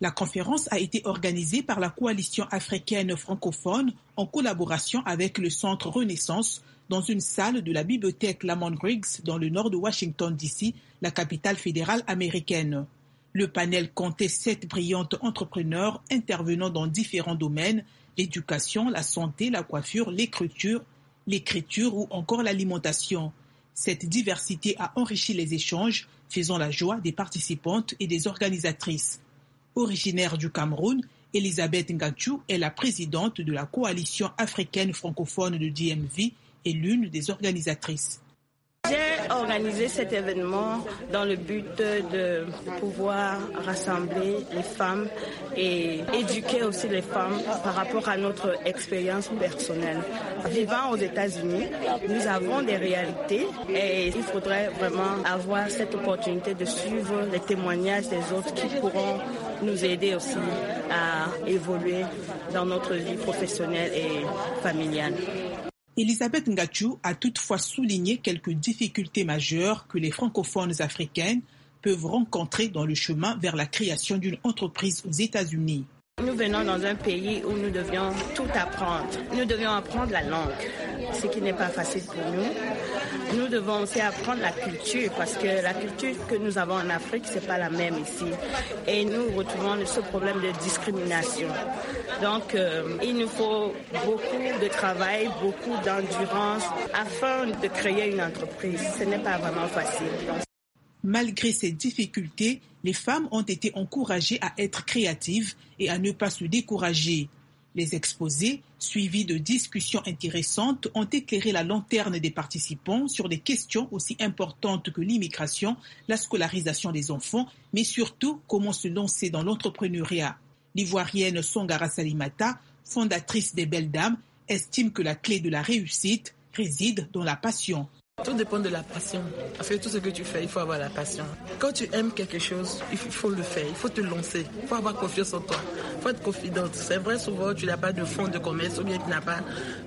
La conférence a été organisée par la coalition africaine francophone en collaboration avec le Centre Renaissance dans une salle de la bibliothèque Lamont Griggs dans le nord de Washington, D.C., la capitale fédérale américaine. Le panel comptait sept brillantes entrepreneurs intervenant dans différents domaines, l'éducation, la santé, la coiffure, l'écriture, l'écriture ou encore l'alimentation. Cette diversité a enrichi les échanges, faisant la joie des participantes et des organisatrices. Originaire du Cameroun, Elisabeth Ngachou est la présidente de la coalition africaine francophone de DMV et l'une des organisatrices. J'ai organisé cet événement dans le but de pouvoir rassembler les femmes et éduquer aussi les femmes par rapport à notre expérience personnelle. Vivant aux États-Unis, nous avons des réalités et il faudrait vraiment avoir cette opportunité de suivre les témoignages des autres qui pourront nous aider aussi à évoluer dans notre vie professionnelle et familiale. Elisabeth Ngachou a toutefois souligné quelques difficultés majeures que les francophones africaines peuvent rencontrer dans le chemin vers la création d'une entreprise aux États-Unis. Nous venons dans un pays où nous devions tout apprendre. Nous devions apprendre la langue, ce qui n'est pas facile pour nous. Nous devons aussi apprendre la culture parce que la culture que nous avons en Afrique, c'est pas la même ici. Et nous retrouvons ce problème de discrimination. Donc, euh, il nous faut beaucoup de travail, beaucoup d'endurance afin de créer une entreprise. Ce n'est pas vraiment facile. Malgré ces difficultés, les femmes ont été encouragées à être créatives et à ne pas se décourager. Les exposés, suivis de discussions intéressantes, ont éclairé la lanterne des participants sur des questions aussi importantes que l'immigration, la scolarisation des enfants, mais surtout comment se lancer dans l'entrepreneuriat. L'ivoirienne Songara Salimata, fondatrice des Belles Dames, estime que la clé de la réussite réside dans la passion. Tout dépend de la passion. Parce que tout ce que tu fais, il faut avoir la passion. Quand tu aimes quelque chose, il faut le faire, il faut te lancer, il faut avoir confiance en toi, il faut être confidente. C'est vrai, souvent, tu n'as pas de fonds de commerce ou bien tu n'as pas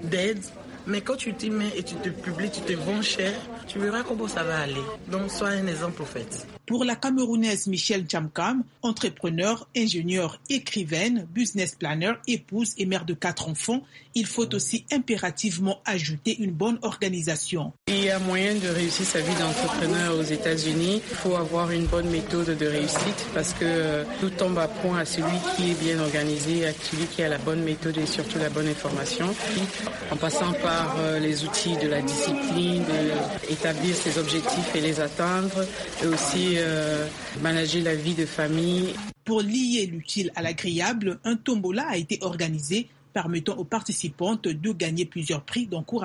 d'aide. Mais quand tu t'y mets et tu te publies, tu te vends cher, tu verras comment ça va aller. Donc, sois un exemple au fait. Pour la Camerounaise Michelle Chamkam, entrepreneur, ingénieure, écrivaine, business planner, épouse et mère de quatre enfants, il faut aussi impérativement ajouter une bonne organisation. Il y a moyen de réussir sa vie d'entrepreneur aux États-Unis. Il faut avoir une bonne méthode de réussite parce que tout tombe à point à celui qui est bien organisé, à celui qui a la bonne méthode et surtout la bonne information. En passant par les outils de la discipline, d'établir ses objectifs et les atteindre, et aussi euh, manager la vie de famille. Pour lier l'utile à l'agréable, un tombola a été organisé permettant aux participantes de gagner plusieurs prix d'encouragement.